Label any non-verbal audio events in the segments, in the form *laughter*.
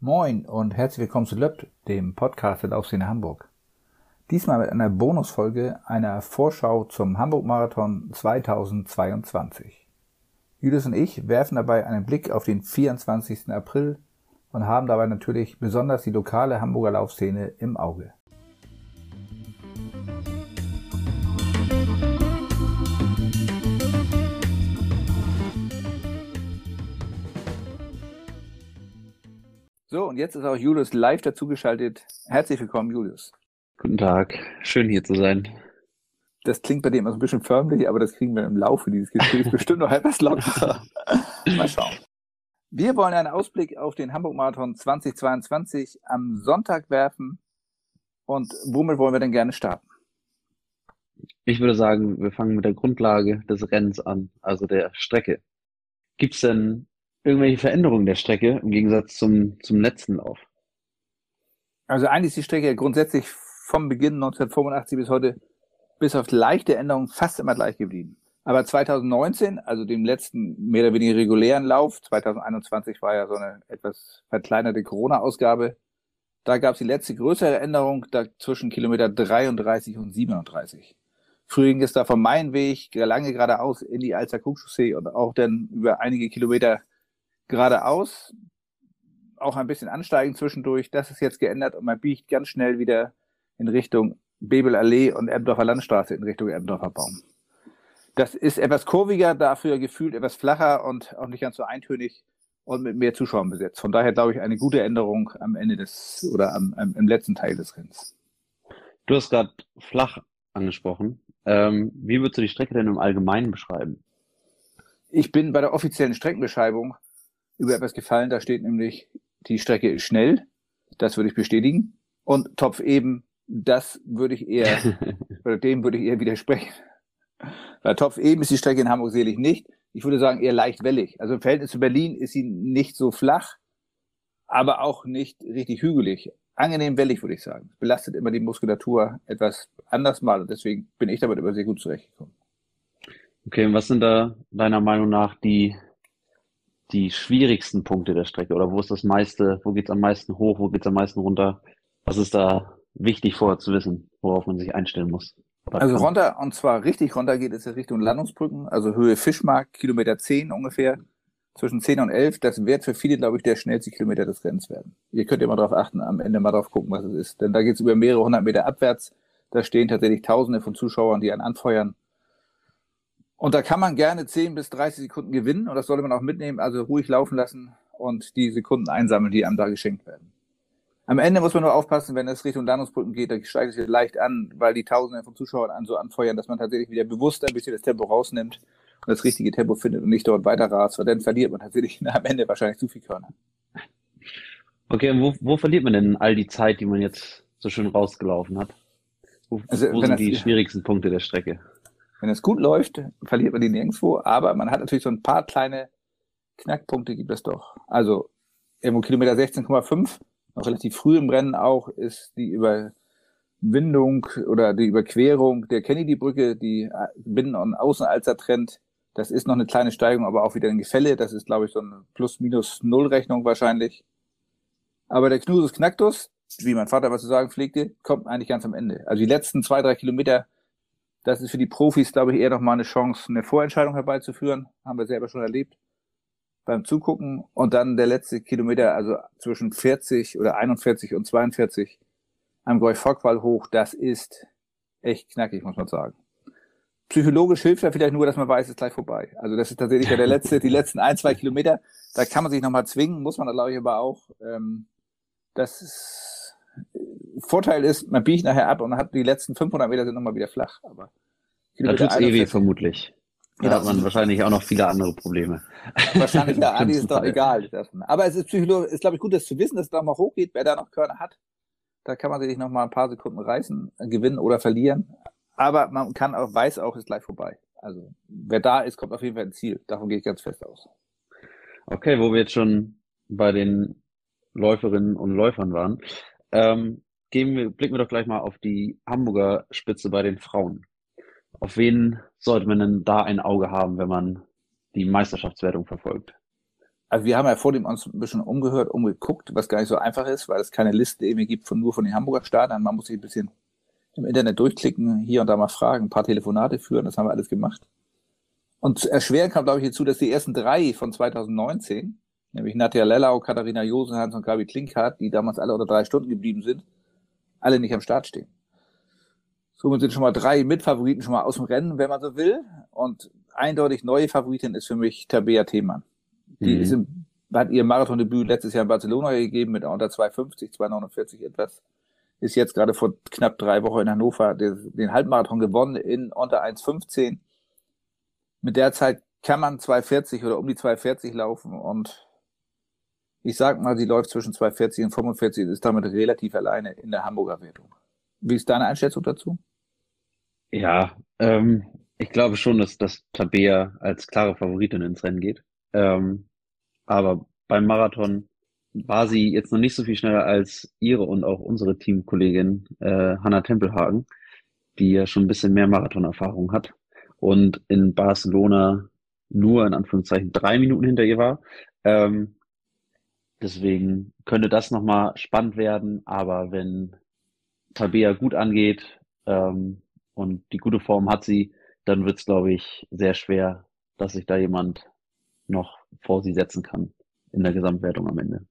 Moin und herzlich willkommen zu Löpp, dem Podcast der Laufszene Hamburg. Diesmal mit einer Bonusfolge einer Vorschau zum Hamburg-Marathon 2022. Julius und ich werfen dabei einen Blick auf den 24. April und haben dabei natürlich besonders die lokale Hamburger Laufszene im Auge. So, und jetzt ist auch Julius live dazugeschaltet. Herzlich willkommen, Julius. Guten Tag, schön hier zu sein. Das klingt bei dir immer so ein bisschen förmlich, aber das kriegen wir im Laufe dieses Gesprächs bestimmt noch *laughs* etwas lockerer. *laughs* Mal schauen. Wir wollen einen Ausblick auf den Hamburg-Marathon 2022 am Sonntag werfen. Und womit wollen wir denn gerne starten? Ich würde sagen, wir fangen mit der Grundlage des Rennens an, also der Strecke. Gibt es denn irgendwelche Veränderungen der Strecke im Gegensatz zum, zum letzten Lauf? Also eigentlich ist die Strecke grundsätzlich vom Beginn 1985 bis heute bis auf leichte Änderungen fast immer gleich geblieben. Aber 2019, also dem letzten mehr oder weniger regulären Lauf, 2021 war ja so eine etwas verkleinerte Corona-Ausgabe, da gab es die letzte größere Änderung da zwischen Kilometer 33 und 37. Früher ging es da vom Mainweg lange geradeaus in die Alster Kuchchaussee und auch dann über einige Kilometer geradeaus, auch ein bisschen ansteigend zwischendurch. Das ist jetzt geändert und man biegt ganz schnell wieder in Richtung Bebelallee und Erbdorfer Landstraße in Richtung Erbdorfer Baum. Das ist etwas kurviger, dafür gefühlt etwas flacher und auch nicht ganz so eintönig und mit mehr Zuschauern besetzt. Von daher glaube ich eine gute Änderung am Ende des oder am, am im letzten Teil des Rennens. Du hast gerade flach angesprochen. Ähm, wie würdest du die Strecke denn im Allgemeinen beschreiben? Ich bin bei der offiziellen Streckenbeschreibung über etwas gefallen. Da steht nämlich, die Strecke ist schnell. Das würde ich bestätigen. Und Topf eben, das würde ich eher, *laughs* oder dem würde ich eher widersprechen. Bei Topf eben ist die Strecke in Hamburg selig nicht. Ich würde sagen eher leicht wellig. Also im Verhältnis zu Berlin ist sie nicht so flach, aber auch nicht richtig hügelig. Angenehm wellig, würde ich sagen. Belastet immer die Muskulatur etwas anders mal und deswegen bin ich damit immer sehr gut zurechtgekommen. Okay, und was sind da deiner Meinung nach die die schwierigsten Punkte der Strecke oder wo ist das meiste, wo geht's am meisten hoch, wo geht's am meisten runter? Was ist da wichtig vorher zu wissen, worauf man sich einstellen muss? Also runter, und zwar richtig runter geht es in Richtung Landungsbrücken, also Höhe Fischmarkt, Kilometer 10 ungefähr, zwischen 10 und 11. Das wird für viele, glaube ich, der schnellste Kilometer des Rennens werden. Ihr könnt ja mal drauf achten, am Ende mal drauf gucken, was es ist. Denn da geht es über mehrere hundert Meter abwärts. Da stehen tatsächlich Tausende von Zuschauern, die einen anfeuern. Und da kann man gerne 10 bis 30 Sekunden gewinnen und das sollte man auch mitnehmen, also ruhig laufen lassen und die Sekunden einsammeln, die einem da geschenkt werden. Am Ende muss man nur aufpassen, wenn es Richtung Landungsbrücken geht, da steigt es leicht an, weil die Tausende von Zuschauern an so anfeuern, dass man tatsächlich wieder bewusst ein bisschen das Tempo rausnimmt und das richtige Tempo findet und nicht dort weiter rast, weil dann verliert man tatsächlich *laughs* am Ende wahrscheinlich zu viel Körner. Okay, und wo, wo verliert man denn all die Zeit, die man jetzt so schön rausgelaufen hat? Wo, also, wo sind die schwierigsten Punkte der Strecke? Wenn es gut läuft, verliert man die nirgendwo, aber man hat natürlich so ein paar kleine Knackpunkte gibt es doch. Also irgendwo Kilometer 16,5, noch relativ früh im Rennen auch, ist die Überwindung oder die Überquerung der Kennedy-Brücke, die Binnen- und Außenalzer trennt. Das ist noch eine kleine Steigung, aber auch wieder ein Gefälle. Das ist, glaube ich, so eine Plus-Minus-Null-Rechnung wahrscheinlich. Aber der Knusus Knacktus, wie mein Vater was zu sagen pflegte, kommt eigentlich ganz am Ende. Also die letzten zwei, drei Kilometer das ist für die Profis, glaube ich, eher noch mal eine Chance, eine Vorentscheidung herbeizuführen. Haben wir selber schon erlebt beim Zugucken. Und dann der letzte Kilometer, also zwischen 40 oder 41 und 42 am Goy-Fockwall hoch, das ist echt knackig, muss man sagen. Psychologisch hilft ja vielleicht nur, dass man weiß, es ist gleich vorbei. Also das ist tatsächlich ja der letzte, die letzten ein, zwei Kilometer. Da kann man sich nochmal zwingen, muss man da glaube ich aber auch. Ähm, das ist, Vorteil ist, man biegt nachher ab und hat die letzten 500 Meter sind nochmal wieder flach. Aber da tut's eh weh, vermutlich. Da genau. hat man wahrscheinlich auch noch viele andere Probleme. *laughs* Wahrscheinlich, ja, *laughs* Adi ist doch egal. Aber es ist psychologisch, ist glaube ich gut, das zu wissen, dass es da mal hochgeht, wer da noch Körner hat. Da kann man sich noch mal ein paar Sekunden reißen, gewinnen oder verlieren. Aber man kann auch, weiß auch, ist gleich vorbei. Also, wer da ist, kommt auf jeden Fall ins Ziel. Davon gehe ich ganz fest aus. Okay, wo wir jetzt schon bei den Läuferinnen und Läufern waren, ähm, gehen wir, blicken wir doch gleich mal auf die Hamburger Spitze bei den Frauen. Auf wen sollte man denn da ein Auge haben, wenn man die Meisterschaftswertung verfolgt? Also wir haben ja vor dem uns ein bisschen umgehört, umgeguckt, was gar nicht so einfach ist, weil es keine Liste irgendwie gibt von nur von den Hamburger Startern. Man muss sich ein bisschen im Internet durchklicken, hier und da mal fragen, ein paar Telefonate führen, das haben wir alles gemacht. Und erschweren kam, glaube ich, hinzu, dass die ersten drei von 2019, nämlich Nadja Lellau, Katharina Josenhans und Gabi Klinkhardt, die damals alle unter drei Stunden geblieben sind, alle nicht am Start stehen. Somit sind schon mal drei Mitfavoriten schon mal aus dem Rennen, wenn man so will. Und eindeutig neue Favoritin ist für mich Tabea Themann. Die mhm. ist im, hat ihr Marathondebüt letztes Jahr in Barcelona gegeben mit unter 250, 249 etwas. Ist jetzt gerade vor knapp drei Wochen in Hannover den, den Halbmarathon gewonnen in unter 1,15. Mit der Zeit kann man 240 oder um die 240 laufen und ich sag mal, sie läuft zwischen 240 und 45 und ist damit relativ alleine in der Hamburger Wertung. Wie ist deine Einschätzung dazu? Ja, ähm, ich glaube schon, dass, dass Tabea als klare Favoritin ins Rennen geht. Ähm, aber beim Marathon war sie jetzt noch nicht so viel schneller als ihre und auch unsere Teamkollegin äh, Hanna Tempelhagen, die ja schon ein bisschen mehr Marathonerfahrung hat und in Barcelona nur in Anführungszeichen drei Minuten hinter ihr war. Ähm, deswegen könnte das nochmal spannend werden, aber wenn Tabea gut angeht ähm, und die gute Form hat sie, dann wird es, glaube ich, sehr schwer, dass sich da jemand noch vor sie setzen kann in der Gesamtwertung am Ende.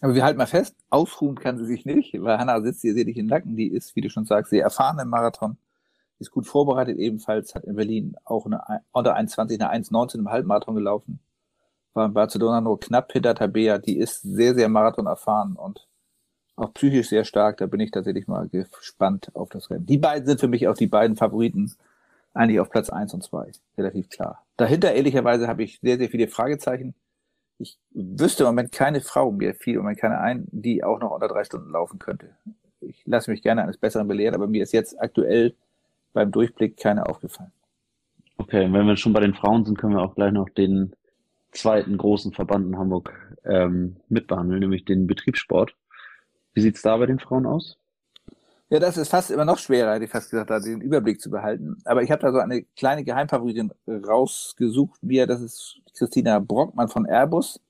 Aber wir halten mal fest, ausruhen kann sie sich nicht, weil Hanna sitzt hier, sehe dich im Nacken, die ist, wie du schon sagst, sehr erfahren im Marathon, ist gut vorbereitet ebenfalls, hat in Berlin auch eine unter 1,20, eine 1,19 im Halbmarathon gelaufen, war in Barcelona nur knapp hinter Tabea, die ist sehr, sehr Marathon erfahren und auch psychisch sehr stark, da bin ich tatsächlich mal gespannt auf das Rennen. Die beiden sind für mich auch die beiden Favoriten eigentlich auf Platz eins und zwei, relativ klar. Dahinter ehrlicherweise habe ich sehr, sehr viele Fragezeichen. Ich wüsste im Moment keine Frau, mir fiel im Moment keine ein, die auch noch unter drei Stunden laufen könnte. Ich lasse mich gerne eines Besseren belehren, aber mir ist jetzt aktuell beim Durchblick keine aufgefallen. Okay, wenn wir schon bei den Frauen sind, können wir auch gleich noch den zweiten großen Verband in Hamburg ähm, mitbehandeln, nämlich den Betriebssport. Wie sieht's da bei den Frauen aus? Ja, das ist fast immer noch schwerer, hätte ich fast gesagt, da den Überblick zu behalten. Aber ich habe da so eine kleine Geheimfavoritin rausgesucht. Mir, das ist Christina Brockmann von Airbus.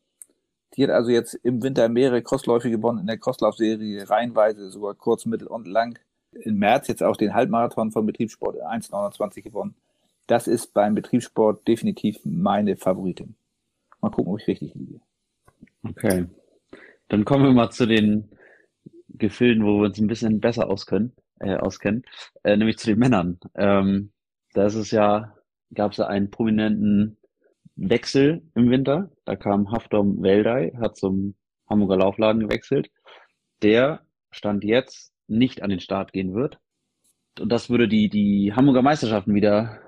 Die hat also jetzt im Winter mehrere Crossläufe gewonnen in der Crosslaufserie, reihenweise, sogar kurz, mittel und lang. Im März jetzt auch den Halbmarathon von Betriebssport 1,29 gewonnen. Das ist beim Betriebssport definitiv meine Favoritin. Mal gucken, ob ich richtig liege. Okay. Dann kommen wir mal zu den Gefilden, wo wir uns ein bisschen besser auskennen, äh, auskennen, äh, nämlich zu den Männern. Ähm, da ist es ja, gab es ja einen prominenten Wechsel im Winter. Da kam Haftom Weldei, hat zum Hamburger Laufladen gewechselt. Der stand jetzt nicht an den Start gehen wird. Und das würde die, die Hamburger Meisterschaften wieder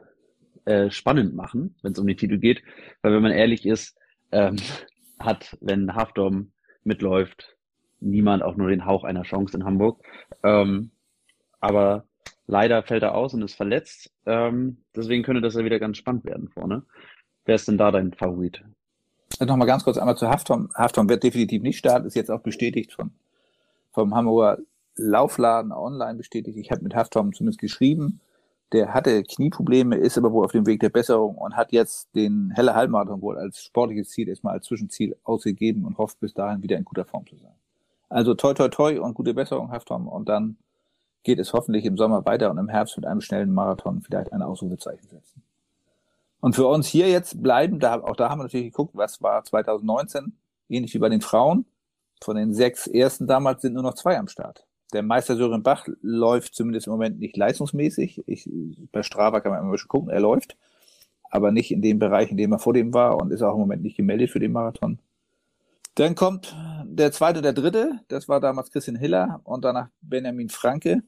äh, spannend machen, wenn es um den Titel geht. Weil wenn man ehrlich ist, ähm, *laughs* hat, wenn Haftom mitläuft, niemand auch nur den Hauch einer Chance in Hamburg. Ähm, aber leider fällt er aus und ist verletzt. Ähm, deswegen könnte das ja wieder ganz spannend werden vorne. Wer ist denn da dein Favorit? Also Nochmal ganz kurz einmal zu Haftom. Haftom wird definitiv nicht starten, ist jetzt auch bestätigt von, vom Hamburger Laufladen online bestätigt. Ich habe mit Haftom zumindest geschrieben. Der hatte Knieprobleme, ist aber wohl auf dem Weg der Besserung und hat jetzt den Helle Halbmarathon wohl als sportliches Ziel erstmal als Zwischenziel ausgegeben und hofft bis dahin wieder in guter Form zu sein. Also toi toi toi und gute Besserung, Haftom. Und dann geht es hoffentlich im Sommer weiter und im Herbst mit einem schnellen Marathon vielleicht ein Ausrufezeichen setzen. Und für uns hier jetzt bleiben, da, auch da haben wir natürlich geguckt, was war 2019, ähnlich wie bei den Frauen. Von den sechs ersten damals sind nur noch zwei am Start. Der Meister Sören Bach läuft zumindest im Moment nicht leistungsmäßig. Ich, bei Strava kann man immer schon gucken, er läuft, aber nicht in dem Bereich, in dem er vor dem war und ist auch im Moment nicht gemeldet für den Marathon. Dann kommt der zweite, der dritte, das war damals Christian Hiller und danach Benjamin Franke,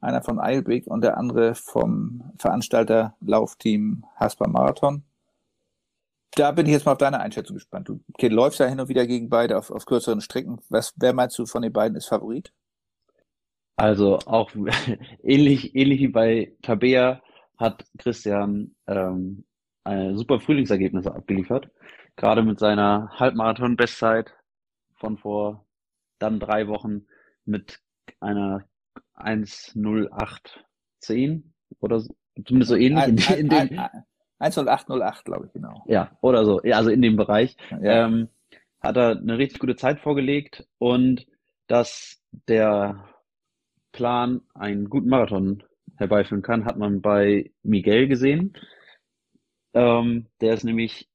einer von Eilbig und der andere vom Veranstalter Laufteam Hasper Marathon. Da bin ich jetzt mal auf deine Einschätzung gespannt. Du okay, läufst ja hin und wieder gegen beide auf, auf kürzeren Strecken. Was, wer meinst du von den beiden ist Favorit? Also auch *laughs* ähnlich, ähnlich wie bei Tabea hat Christian ähm, super Frühlingsergebnisse abgeliefert. Gerade mit seiner Halbmarathon-Bestzeit von vor dann drei Wochen mit einer 1.08.10 oder so, zumindest so ähnlich in, in dem, 1.08.08, glaube ich, genau. Ja, oder so. Ja, also in dem Bereich. Ja. Ähm, hat er eine richtig gute Zeit vorgelegt und dass der Plan einen guten Marathon herbeiführen kann, hat man bei Miguel gesehen. Ähm, der ist nämlich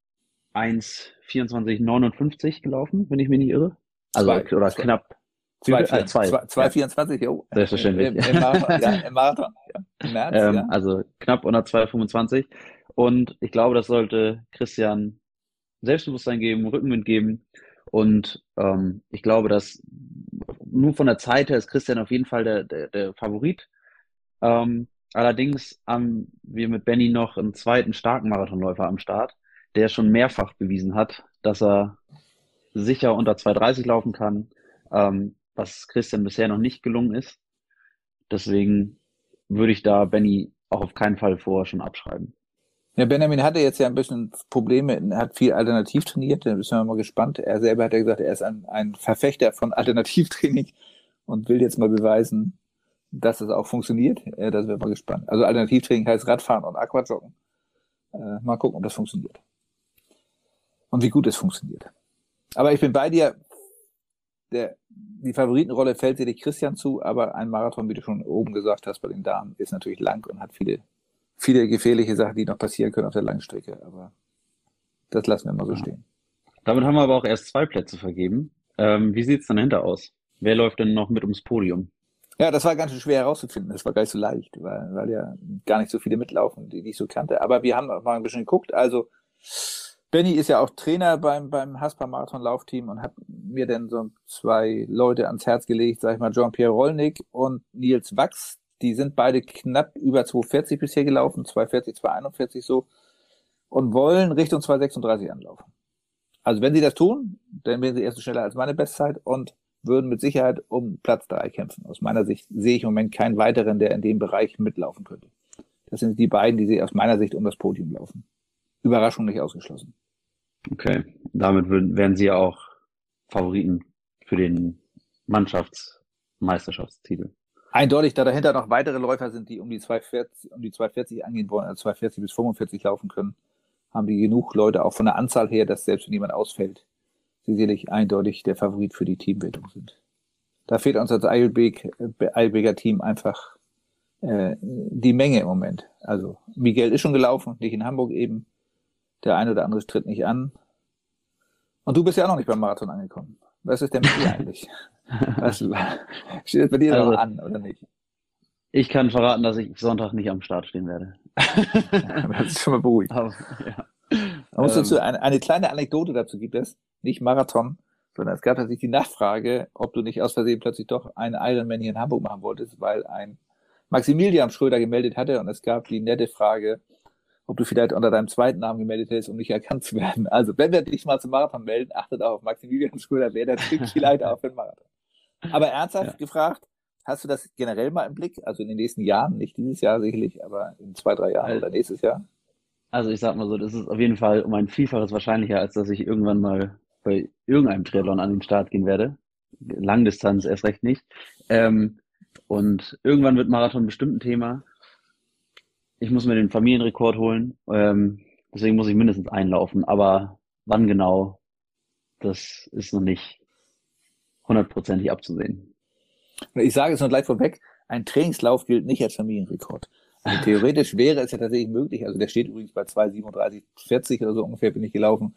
1,24,59 gelaufen, wenn ich mich nicht irre. Also, zwei, oder zwei. knapp. 2,24, äh, ja. Selbstverständlich. Im, im, Marathon, *laughs* ja, im Marathon, ja. März, ähm, ja. Also knapp unter 2,25. Und ich glaube, das sollte Christian Selbstbewusstsein geben, Rückenwind geben. Und ähm, ich glaube, dass nur von der Zeit her ist Christian auf jeden Fall der, der, der Favorit. Ähm, allerdings haben wir mit Benny noch einen zweiten starken Marathonläufer am Start, der schon mehrfach bewiesen hat, dass er sicher unter 2,30 laufen kann, ähm, was Christian bisher noch nicht gelungen ist. Deswegen würde ich da Benny auch auf keinen Fall vorher schon abschreiben. Ja, Benjamin hatte jetzt ja ein bisschen Probleme, er hat viel alternativ trainiert, da sind wir mal gespannt. Er selber hat ja gesagt, er ist ein, ein Verfechter von Alternativtraining und will jetzt mal beweisen, dass es auch funktioniert. Äh, da sind wir mal gespannt. Also Alternativtraining heißt Radfahren und Aquajoggen. Äh, mal gucken, ob das funktioniert. Und wie gut es funktioniert. Aber ich bin bei dir. Der, die Favoritenrolle fällt sicherlich Christian zu, aber ein Marathon, wie du schon oben gesagt hast, bei den Damen ist natürlich lang und hat viele viele gefährliche Sachen, die noch passieren können auf der Langstrecke. Aber das lassen wir mal so stehen. Damit haben wir aber auch erst zwei Plätze vergeben. Ähm, wie sieht's dann hinter aus? Wer läuft denn noch mit ums Podium? Ja, das war ganz schön schwer herauszufinden. Das war gar nicht so leicht, weil, weil ja gar nicht so viele mitlaufen, die ich so kannte. Aber wir haben mal ein bisschen geguckt. Also Benny ist ja auch Trainer beim, beim Haspa Marathon Laufteam und hat mir dann so zwei Leute ans Herz gelegt, sag ich mal, Jean-Pierre Rollnick und Nils Wachs, die sind beide knapp über 240 bisher gelaufen, 240, 241 so, und wollen Richtung 236 anlaufen. Also wenn sie das tun, dann werden sie erst schneller als meine Bestzeit und würden mit Sicherheit um Platz drei kämpfen. Aus meiner Sicht sehe ich im Moment keinen weiteren, der in dem Bereich mitlaufen könnte. Das sind die beiden, die sie aus meiner Sicht um das Podium laufen. Überraschung nicht ausgeschlossen. Okay, damit werden sie ja auch Favoriten für den Mannschaftsmeisterschaftstitel eindeutig, da dahinter noch weitere Läufer sind, die um die 240, um die 240 angehen wollen, also 240 bis 45 laufen können, haben die genug Leute auch von der Anzahl her, dass selbst wenn jemand ausfällt, sie sicherlich eindeutig der Favorit für die Teambildung sind. Da fehlt uns als Eilbeg, Eilbeger Team einfach äh, die Menge im Moment. Also Miguel ist schon gelaufen, nicht in Hamburg eben. Der eine oder andere tritt nicht an. Und du bist ja auch noch nicht beim Marathon angekommen. Was ist denn mit dir *laughs* eigentlich? Was, steht das bei dir also, an, oder nicht? Ich kann verraten, dass ich Sonntag nicht am Start stehen werde. *laughs* das ist schon mal beruhigt. Aber, ja. Man muss dazu, ähm. eine, eine kleine Anekdote dazu gibt es, nicht Marathon, sondern es gab tatsächlich die Nachfrage, ob du nicht aus Versehen plötzlich doch einen Ironman hier in Hamburg machen wolltest, weil ein Maximilian Schröder gemeldet hatte und es gab die nette Frage, ob du vielleicht unter deinem zweiten Namen gemeldet hättest, um nicht erkannt zu werden. Also, wenn wir dich mal zum Marathon melden, achtet auch auf Maximilian Schröder, wer der *laughs* vielleicht auch für den Marathon. Aber ernsthaft ja. gefragt, hast du das generell mal im Blick? Also in den nächsten Jahren, nicht dieses Jahr sicherlich, aber in zwei, drei Jahren also, oder nächstes Jahr? Also ich sag mal so, das ist auf jeden Fall um ein Vielfaches wahrscheinlicher, als dass ich irgendwann mal bei irgendeinem Triathlon an den Start gehen werde. Langdistanz erst recht nicht. Ähm, und irgendwann wird Marathon bestimmt ein Thema. Ich muss mir den Familienrekord holen. Ähm, deswegen muss ich mindestens einlaufen. Aber wann genau, das ist noch nicht hundertprozentig abzusehen. Ich sage es noch gleich vorweg, ein Trainingslauf gilt nicht als Familienrekord. Also theoretisch wäre es ja tatsächlich möglich, also der steht übrigens bei 2,37,40 oder so ungefähr bin ich gelaufen.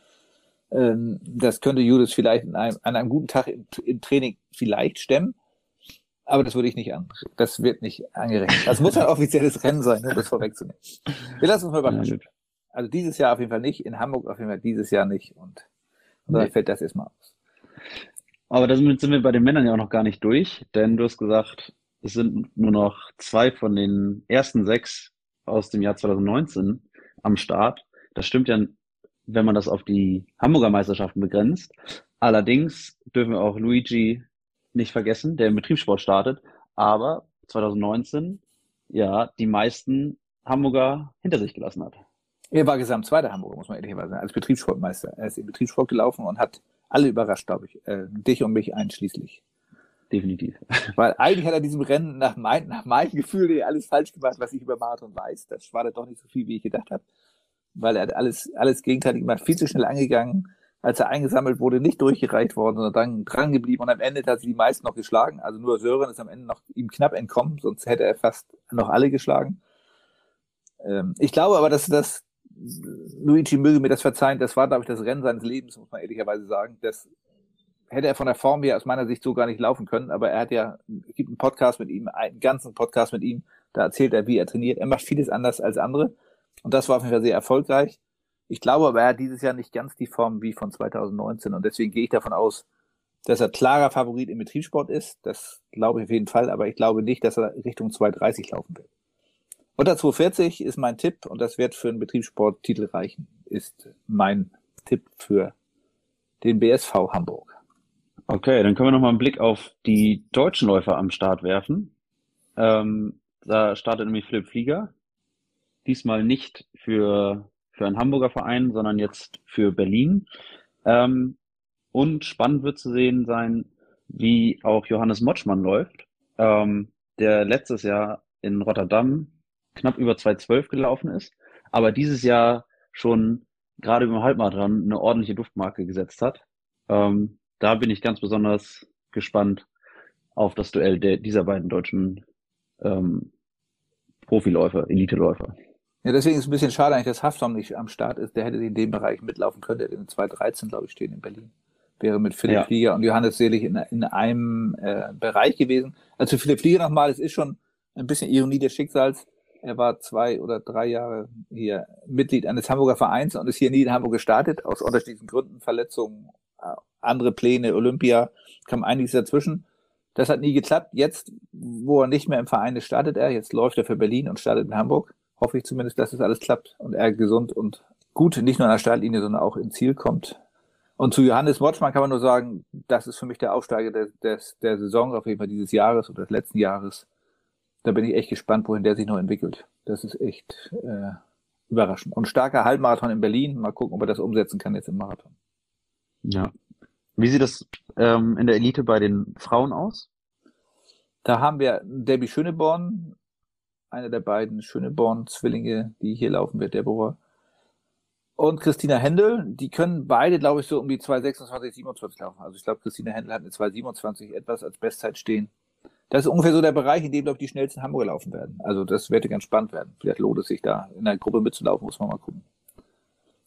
Ähm, das könnte Judas vielleicht an einem, an einem guten Tag im, im, Training vielleicht stemmen, aber das würde ich nicht an. Das wird nicht angerechnet. Das muss ein offizielles Rennen sein, um das vorwegzunehmen. Wir lassen uns mal überraschen. Also dieses Jahr auf jeden Fall nicht, in Hamburg auf jeden Fall dieses Jahr nicht und, dann fällt das erstmal aus. Aber damit sind wir bei den Männern ja auch noch gar nicht durch, denn du hast gesagt, es sind nur noch zwei von den ersten sechs aus dem Jahr 2019 am Start. Das stimmt ja, wenn man das auf die Hamburger Meisterschaften begrenzt. Allerdings dürfen wir auch Luigi nicht vergessen, der im Betriebssport startet, aber 2019 ja die meisten Hamburger hinter sich gelassen hat. Er war Gesamtzweiter Hamburger, muss man ehrlicherweise sagen, als Betriebssportmeister. Er ist im Betriebssport gelaufen und hat alle überrascht, glaube ich. Äh, dich und mich einschließlich. Definitiv. *laughs* Weil eigentlich hat er diesem Rennen nach, mein, nach meinem Gefühl alles falsch gemacht, was ich über Marathon weiß. Das war doch nicht so viel, wie ich gedacht habe. Weil er hat alles, alles gegenteilig gemacht, viel zu schnell angegangen. Als er eingesammelt wurde, nicht durchgereicht worden, sondern dann dran geblieben und am Ende hat sie die meisten noch geschlagen. Also nur Sören ist am Ende noch ihm knapp entkommen, sonst hätte er fast noch alle geschlagen. Ähm, ich glaube aber, dass das, Luigi möge mir das verzeihen, das war, glaube ich, das Rennen seines Lebens, muss man ehrlicherweise sagen. Das hätte er von der Form her aus meiner Sicht so gar nicht laufen können, aber er hat ja, es gibt einen Podcast mit ihm, einen ganzen Podcast mit ihm, da erzählt er, wie er trainiert. Er macht vieles anders als andere und das war auf jeden Fall sehr erfolgreich. Ich glaube aber, er hat dieses Jahr nicht ganz die Form wie von 2019 und deswegen gehe ich davon aus, dass er klarer Favorit im Betriebssport ist. Das glaube ich auf jeden Fall, aber ich glaube nicht, dass er Richtung 230 laufen wird. Unter 240 ist mein Tipp und das wird für einen Betriebssporttitel reichen, ist mein Tipp für den BSV Hamburg. Okay, dann können wir nochmal einen Blick auf die deutschen Läufer am Start werfen. Ähm, da startet nämlich Philipp Flieger. Diesmal nicht für, für einen Hamburger Verein, sondern jetzt für Berlin. Ähm, und spannend wird zu sehen sein, wie auch Johannes Motschmann läuft, ähm, der letztes Jahr in Rotterdam knapp über 2,12 gelaufen ist, aber dieses Jahr schon gerade über Halbmarathon eine ordentliche Duftmarke gesetzt hat. Ähm, da bin ich ganz besonders gespannt auf das Duell der, dieser beiden deutschen ähm, Profiläufer, Eliteläufer. Ja, deswegen ist es ein bisschen schade eigentlich, dass Haftom nicht am Start ist. Der hätte in dem Bereich mitlaufen können. Der hätte in 2.13, glaube ich, stehen in Berlin. Wäre mit Philipp ja. Flieger und Johannes Selig in, in einem äh, Bereich gewesen. Also Philipp Flieger nochmal, es ist schon ein bisschen Ironie des Schicksals. Er war zwei oder drei Jahre hier Mitglied eines Hamburger Vereins und ist hier nie in Hamburg gestartet, aus unterschiedlichen Gründen, Verletzungen, äh, andere Pläne, Olympia, kam einiges dazwischen. Das hat nie geklappt. Jetzt, wo er nicht mehr im Verein ist, startet er. Jetzt läuft er für Berlin und startet in Hamburg. Hoffe ich zumindest, dass das alles klappt und er gesund und gut, nicht nur an der Startlinie, sondern auch ins Ziel kommt. Und zu Johannes Motschmann kann man nur sagen, das ist für mich der Aufsteiger des, des, der Saison, auf jeden Fall dieses Jahres oder des letzten Jahres da bin ich echt gespannt, wohin der sich noch entwickelt. Das ist echt äh, überraschend. Und starker Halbmarathon in Berlin. Mal gucken, ob er das umsetzen kann jetzt im Marathon. Ja. Wie sieht das ähm, in der Elite bei den Frauen aus? Da haben wir Debbie Schöneborn, eine der beiden Schöneborn-Zwillinge, die hier laufen wird, Deborah. Und Christina Händel, die können beide, glaube ich, so um die 2,26, 27 laufen. Also ich glaube, Christina Händel hat eine 2,27 etwas als Bestzeit stehen. Das ist ungefähr so der Bereich, in dem, glaube ich, die schnellsten Hamburger laufen werden. Also das wird ganz spannend werden. Vielleicht lohnt es sich da in einer Gruppe mitzulaufen, muss man mal gucken.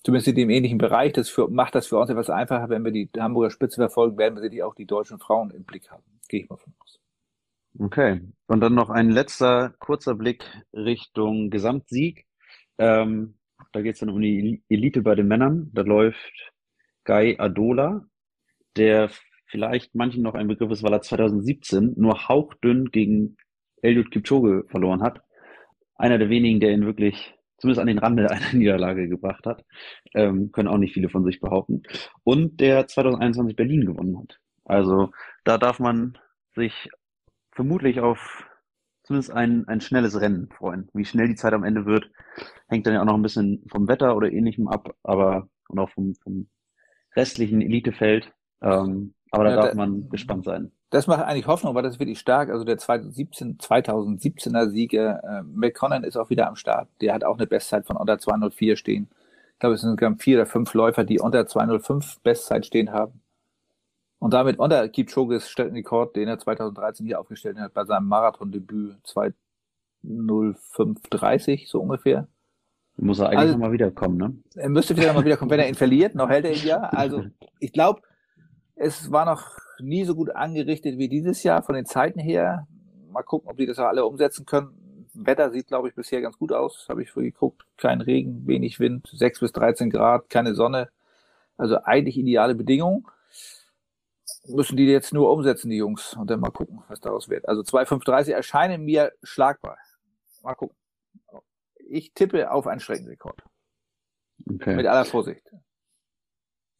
Zumindest in dem ähnlichen Bereich. Das für, macht das für uns etwas einfacher. Wenn wir die Hamburger Spitze verfolgen, werden wir sicherlich auch die deutschen Frauen im Blick haben. Gehe ich mal von aus. Okay. Und dann noch ein letzter kurzer Blick Richtung Gesamtsieg. Ähm, da geht es dann um die Elite bei den Männern. Da läuft Guy Adola, der vielleicht manchen noch ein Begriff ist, weil er 2017 nur hauchdünn gegen Eliud Kipchoge verloren hat. Einer der wenigen, der ihn wirklich zumindest an den Rande *laughs* einer Niederlage gebracht hat. Ähm, können auch nicht viele von sich behaupten. Und der 2021 Berlin gewonnen hat. Also da darf man sich vermutlich auf zumindest ein, ein schnelles Rennen freuen. Wie schnell die Zeit am Ende wird, hängt dann ja auch noch ein bisschen vom Wetter oder ähnlichem ab, aber und auch vom, vom restlichen Elitefeld. Ähm, aber da ja, darf man gespannt sein. Das macht eigentlich Hoffnung, weil das ist wirklich stark. Also der 2017, 2017er Sieger äh, McConnell ist auch wieder am Start. Der hat auch eine Bestzeit von unter 204 stehen. Ich glaube, es sind vier oder fünf Läufer, die unter 205 Bestzeit stehen haben. Und damit unter Kipchoges Stellenrekord, den er 2013 hier aufgestellt hat, bei seinem Marathondebüt 205,30 so ungefähr. Muss er eigentlich also, nochmal wiederkommen, ne? Er müsste wieder nochmal wiederkommen, wenn er ihn verliert. Noch hält er ihn ja. *laughs* Also ich glaube, es war noch nie so gut angerichtet wie dieses Jahr von den Zeiten her. Mal gucken, ob die das auch alle umsetzen können. Wetter sieht, glaube ich, bisher ganz gut aus. Habe ich vorher geguckt. Kein Regen, wenig Wind, 6 bis 13 Grad, keine Sonne. Also eigentlich ideale Bedingungen. Müssen die jetzt nur umsetzen, die Jungs, und dann mal gucken, was daraus wird. Also 2,530 erscheinen mir schlagbar. Mal gucken. Ich tippe auf einen Streckenrekord. Okay. Mit aller Vorsicht.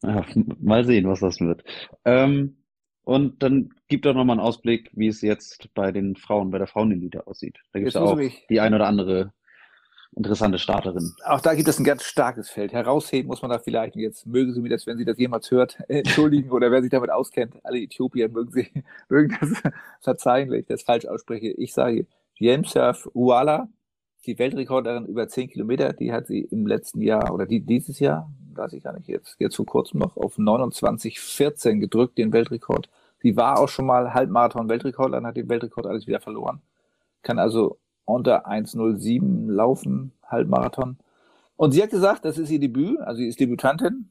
Ja, mal sehen, was das wird. Ähm, und dann gibt doch nochmal einen Ausblick, wie es jetzt bei den Frauen, bei der Frauenelite aussieht. Da gibt es auch die ein oder andere interessante Starterin. Auch da gibt es ein ganz starkes Feld. Herausheben muss man da vielleicht, jetzt mögen Sie mir das, wenn Sie das jemals hört, *laughs* entschuldigen oder wer sich damit auskennt, alle Äthiopier mögen Sie, *laughs* mögen das *laughs* verzeihen, wenn ich das falsch ausspreche. Ich sage Yemsurf Uala, die Weltrekorderin über 10 Kilometer, die hat sie im letzten Jahr oder die dieses Jahr, weiß ich gar nicht, jetzt, jetzt vor kurzem noch auf 29,14 gedrückt, den Weltrekord. Sie war auch schon mal Halbmarathon-Weltrekordlerin, hat den Weltrekord alles wieder verloren. Kann also unter 1,07 laufen, Halbmarathon. Und sie hat gesagt, das ist ihr Debüt, also sie ist Debütantin.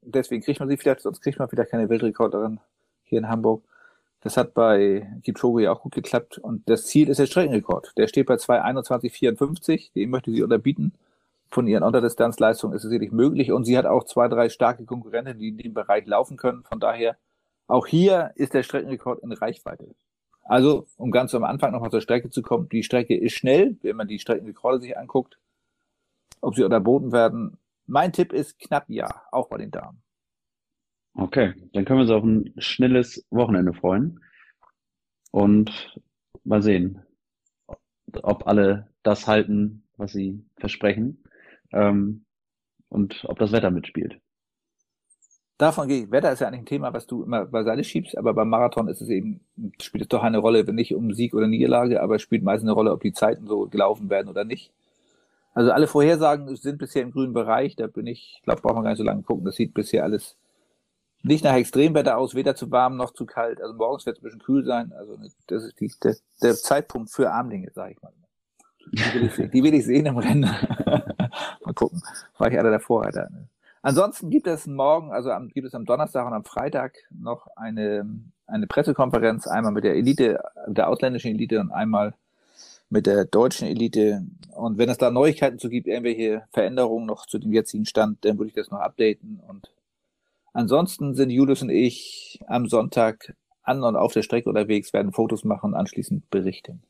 Deswegen kriegt man sie vielleicht, sonst kriegt man vielleicht keine Weltrekorderin hier in Hamburg. Das hat bei Kipchoge ja auch gut geklappt. Und das Ziel ist der Streckenrekord. Der steht bei 2,21,54. Den möchte sie unterbieten. Von ihren Unterdistanzleistungen ist es sicherlich möglich. Und sie hat auch zwei, drei starke Konkurrenten, die in dem Bereich laufen können. Von daher, auch hier ist der Streckenrekord in Reichweite. Also, um ganz am Anfang nochmal zur Strecke zu kommen, die Strecke ist schnell, wenn man die Streckenrekorde sich anguckt. Ob sie unterboten werden, mein Tipp ist knapp ja, auch bei den Damen. Okay, dann können wir uns auf ein schnelles Wochenende freuen und mal sehen, ob alle das halten, was sie versprechen ähm, und ob das Wetter mitspielt. Davon gehe ich. Wetter ist ja eigentlich ein Thema, was du immer beiseite schiebst, aber beim Marathon ist es eben, spielt es doch eine Rolle, wenn nicht um Sieg oder Niederlage, aber es spielt meistens eine Rolle, ob die Zeiten so gelaufen werden oder nicht. Also alle Vorhersagen sind bisher im grünen Bereich, da bin ich, glaube braucht man gar nicht so lange gucken, das sieht bisher alles nicht nach Extremwetter aus, weder zu warm noch zu kalt. Also morgens wird es ein bisschen kühl sein, also das ist die, der, der Zeitpunkt für Armlinge, sage ich mal. Die will ich, die will ich sehen im Rennen. *laughs* mal gucken, war ich einer der Vorreiter. Ne? Ansonsten gibt es morgen, also am, gibt es am Donnerstag und am Freitag noch eine, eine Pressekonferenz, einmal mit der Elite, der ausländischen Elite und einmal mit der deutschen Elite. Und wenn es da Neuigkeiten zu gibt, irgendwelche Veränderungen noch zu dem jetzigen Stand, dann würde ich das noch updaten. Und ansonsten sind Julius und ich am Sonntag an und auf der Strecke unterwegs, werden Fotos machen und anschließend berichten.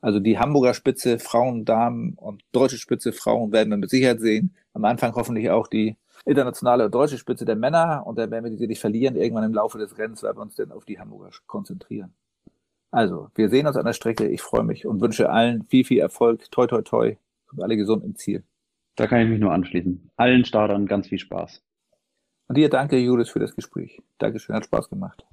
Also die Hamburger Spitze, Frauen, Damen und deutsche Spitze, Frauen werden wir mit Sicherheit sehen. Am Anfang hoffentlich auch die internationale deutsche Spitze der Männer und dann werden wir die sicherlich verlieren irgendwann im Laufe des Rennens, weil wir uns dann auf die Hamburger konzentrieren. Also, wir sehen uns an der Strecke. Ich freue mich und wünsche allen viel, viel Erfolg. Toi, toi, toi. Und alle gesund im Ziel. Da kann ich mich nur anschließen. Allen Startern ganz viel Spaß. Und dir danke, Judith, für das Gespräch. Dankeschön, hat Spaß gemacht.